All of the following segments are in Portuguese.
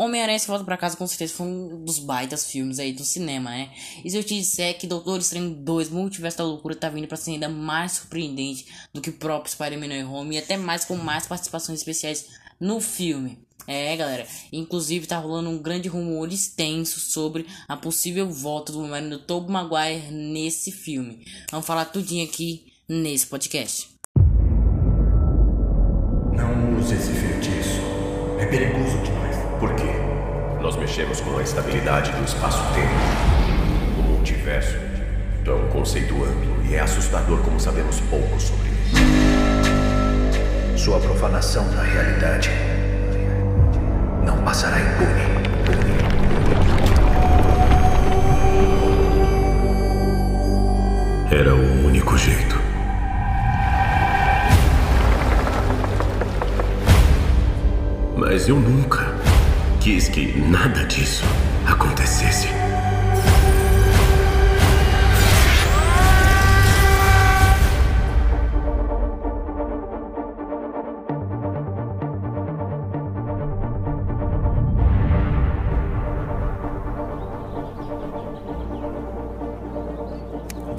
Homem-Aranha se volta pra casa com certeza foi um dos baitas filmes aí do cinema, né? E se eu te disser que Doutor Estranho 2 Multiverso da Loucura tá vindo pra ser ainda mais surpreendente do que o próprio Spider-Man No Home e até mais com mais participações especiais no filme. É, galera. Inclusive tá rolando um grande rumor extenso sobre a possível volta do Homem-Aranha do Tobey Maguire nesse filme. Vamos falar tudinho aqui nesse podcast. Não use esse feitiço. É perigoso. Por quê? Nós mexemos com a estabilidade do espaço-tempo. O multiverso é um conceito amplo e é assustador como sabemos pouco sobre ele. Sua profanação da realidade não passará impune. Era o único jeito. Mas eu nunca quis que nada disso acontecesse.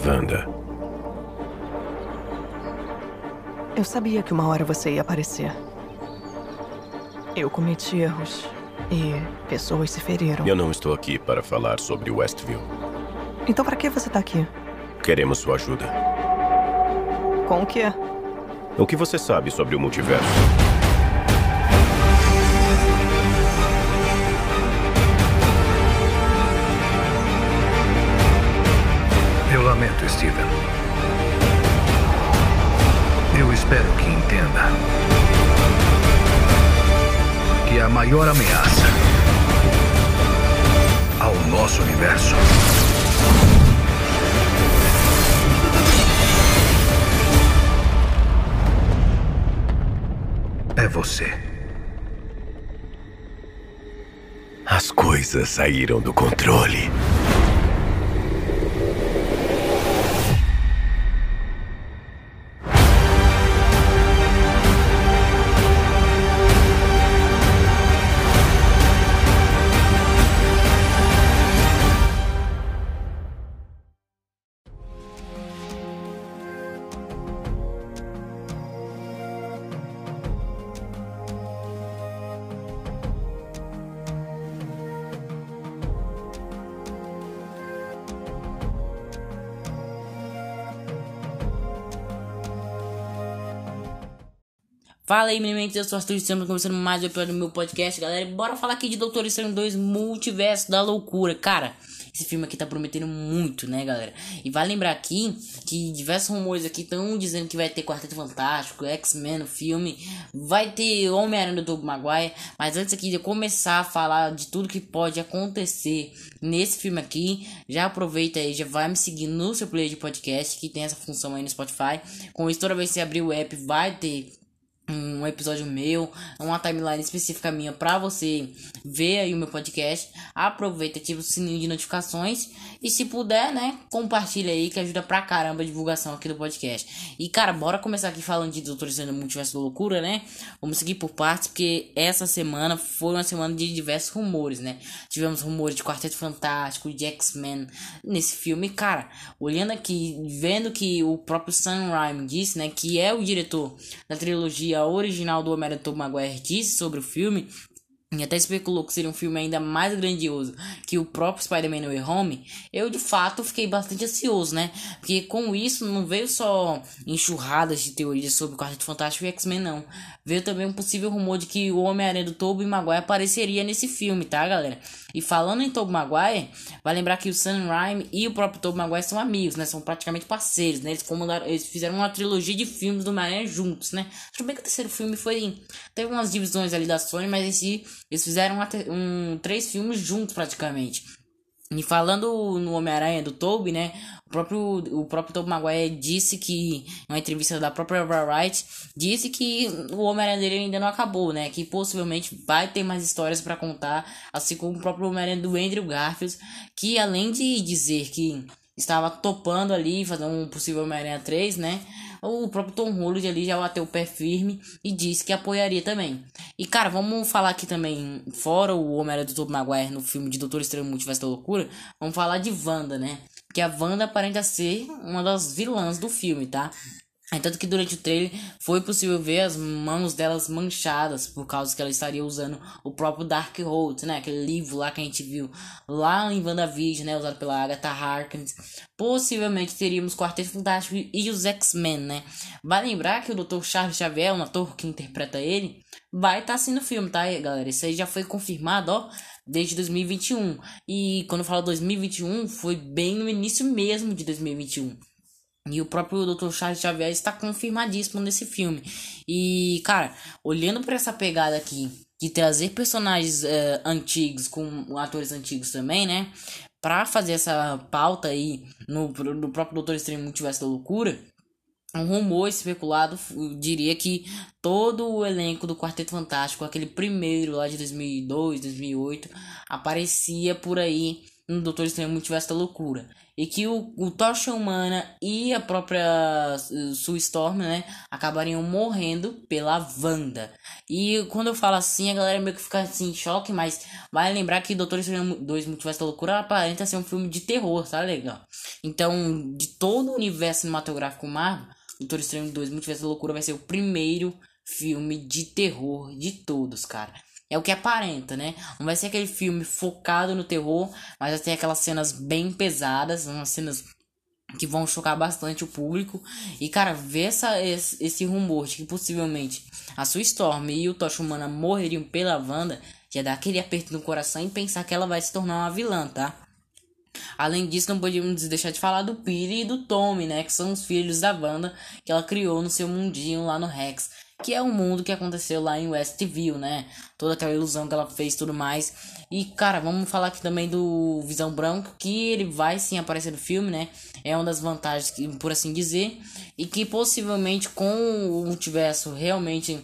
Wanda, Eu sabia que uma hora você ia aparecer. Eu cometi erros e pessoas se feriram. eu não estou aqui para falar sobre Westview. Então pra que você tá aqui? Queremos sua ajuda. Com o quê? O que você sabe sobre o multiverso? Eu lamento, Steven. Eu espero que entenda a maior ameaça ao nosso universo é você. As coisas saíram do controle. Fala aí, meninos, eu sou Arthur estamos começando mais um episódio do meu podcast, galera. Bora falar aqui de Doutor Estranho 2 Multiverso da Loucura. Cara, esse filme aqui tá prometendo muito, né, galera? E vale lembrar aqui que diversos rumores aqui estão dizendo que vai ter Quarteto Fantástico, X-Men no filme, vai ter Homem-Aranha do Maguire. Mas antes aqui de eu começar a falar de tudo que pode acontecer nesse filme aqui, já aproveita aí, já vai me seguir no seu player de podcast, que tem essa função aí no Spotify. Com isso, toda vez que você abrir o app, vai ter um episódio meu, uma timeline específica minha pra você ver aí o meu podcast. Aproveita, ativa o sininho de notificações e se puder, né, compartilha aí que ajuda pra caramba a divulgação aqui do podcast. E cara, bora começar aqui falando de Doutor Estranho Multiverso da Loucura, né? Vamos seguir por partes porque essa semana foi uma semana de diversos rumores, né? Tivemos rumores de Quarteto Fantástico, de X-Men nesse filme, cara. Olhando aqui, vendo que o próprio Sam Raimi disse, né, que é o diretor da trilogia original do Homem-Aranha Tobey Maguire disse sobre o filme, e até especulou que seria um filme ainda mais grandioso que o próprio Spider-Man No Way Home, eu de fato fiquei bastante ansioso, né? Porque com isso não veio só enxurradas de teorias sobre o Quarteto Fantástico e X-Men, não. Veio também um possível rumor de que o Homem-Aranha do Tobey Maguire apareceria nesse filme, tá, galera? E falando em Tobey Maguire, vai lembrar que o Sam Raimi e o próprio Tobey Maguire são amigos, né? São praticamente parceiros, né? Eles, comandaram, eles fizeram uma trilogia de filmes do Homem-Aranha juntos, né? Tudo bem que o terceiro filme foi... Teve umas divisões ali da Sony, mas esse, eles fizeram um, três filmes juntos praticamente. E falando no Homem-Aranha do Tobey, né? O próprio, o próprio Tobey Maguire disse que, em uma entrevista da própria Variety, disse que o Homem-Aranha dele ainda não acabou, né? Que possivelmente vai ter mais histórias para contar, assim como o próprio Homem-Aranha do Andrew Garfield, que além de dizer que estava topando ali fazer um possível Homem-Aranha 3, né? O próprio Tom Holland ali já bateu o pé firme e disse que apoiaria também. E cara, vamos falar aqui também, fora o Homem-Aranha do Tobey Maguire no filme de Doutor Estranho Multiverso da Loucura, vamos falar de Wanda, né? Que a Wanda aparenta ser uma das vilãs do filme, tá? Tanto que durante o trailer foi possível ver as mãos delas manchadas por causa que ela estaria usando o próprio Dark Hold, né? Aquele livro lá que a gente viu lá em WandaVision, né? Usado pela Agatha Harkness. Possivelmente teríamos Quarteto Fantástico e os X-Men, né? Vai lembrar que o Dr. Charles Xavier, o ator que interpreta ele, vai estar tá assim no filme, tá, galera? Isso aí já foi confirmado, ó, desde 2021. E quando eu falo 2021, foi bem no início mesmo de 2021. E o próprio Dr. Charles Xavier está confirmadíssimo nesse filme. E, cara, olhando para essa pegada aqui de trazer personagens uh, antigos com atores antigos também, né? Pra fazer essa pauta aí no, no próprio Doutor Estranho Multiverso da Loucura, um rumor especulado diria que todo o elenco do Quarteto Fantástico, aquele primeiro lá de 2002, 2008, aparecia por aí no Doutor Estranho Multiverso da Loucura. E que o, o Tocha Humana e a própria Sue Storm, né, acabariam morrendo pela Wanda. E quando eu falo assim, a galera meio que fica assim em choque, mas vai lembrar que Doutor Estranho 2 Multiverso da Loucura aparenta ser um filme de terror, tá legal? Então, de todo o universo cinematográfico Marvel, Doutor Estranho 2 Multiverso da Loucura vai ser o primeiro filme de terror de todos, cara. É o que aparenta, né? Não vai ser aquele filme focado no terror, mas vai ter aquelas cenas bem pesadas, umas cenas que vão chocar bastante o público. E, cara, ver essa, esse, esse rumor de que possivelmente a sua Storm e o Tocha Humana morreriam pela Wanda, já dá aquele aperto no coração e pensar que ela vai se tornar uma vilã, tá? Além disso, não podíamos deixar de falar do Peter e do Tommy, né? Que são os filhos da Wanda que ela criou no seu mundinho lá no Rex que é o mundo que aconteceu lá em Westview, né? Toda aquela ilusão que ela fez tudo mais. E, cara, vamos falar aqui também do Visão Branco, que ele vai sim aparecer no filme, né? É uma das vantagens, por assim dizer. E que possivelmente com o multiverso realmente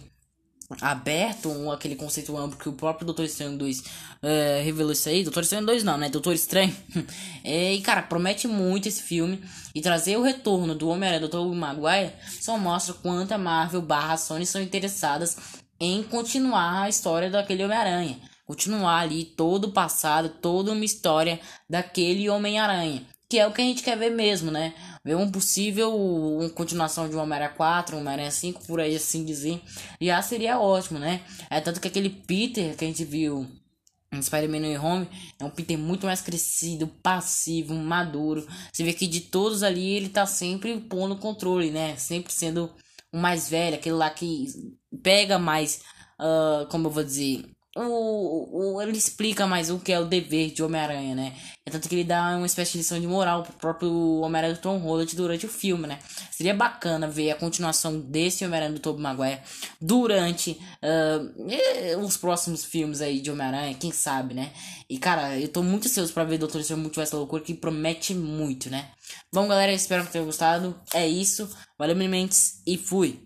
aberto, um, aquele conceito amplo que o próprio Doutor Estranho 2 é, revelou isso aí. Doutor Estranho 2 não, né? Doutor Estranho. é, e cara, promete muito esse filme. E trazer o retorno do Homem-Aranha do Tobey Maguire só mostra quanto a Marvel barra Sony são interessadas em continuar a história daquele Homem-Aranha. Continuar ali todo o passado, toda uma história daquele Homem-Aranha. Que é o que a gente quer ver mesmo, né? Ver um possível uma continuação de Homem-Aranha 4, Homem-Aranha 5, por aí assim dizer. Já seria ótimo, né? É tanto que aquele Peter que a gente viu em Spider-Man No Home é um Peter muito mais crescido, passivo, maduro. Você vê que de todos ali ele tá sempre pondo controle, né? Sempre sendo o mais velho, aquele lá que pega mais, uh, como eu vou dizer, o, o, ele explica mais o que é o dever de Homem-Aranha, né? É tanto que ele dá uma espécie de lição de moral pro próprio Homem-Aranha do Tom Holland durante o filme, né? Seria bacana ver a continuação desse Homem-Aranha do Tobey Maguire durante uh, os próximos filmes aí de Homem-Aranha, quem sabe, né? E, cara, eu tô muito ansioso pra ver Doutor Estranho Multiverso da Loucura, que promete muito, né? Bom, galera, espero que tenham gostado. É isso. Valeu, Mentes, e fui!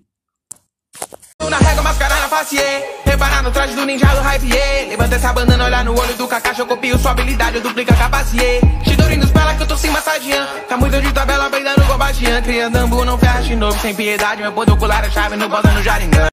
Reparar no traje do ninja do hype, yeah. Levanta essa bandana, olhar no olho do Kakashi Eu copio sua habilidade, eu duplico a capacidade Shidori nos pela que eu tô se massageando Tá muito de tabela, peidando com bastian Criando ambu, não ferra de novo, sem piedade. Meu ponto ocular é chave, no bota no Jaringan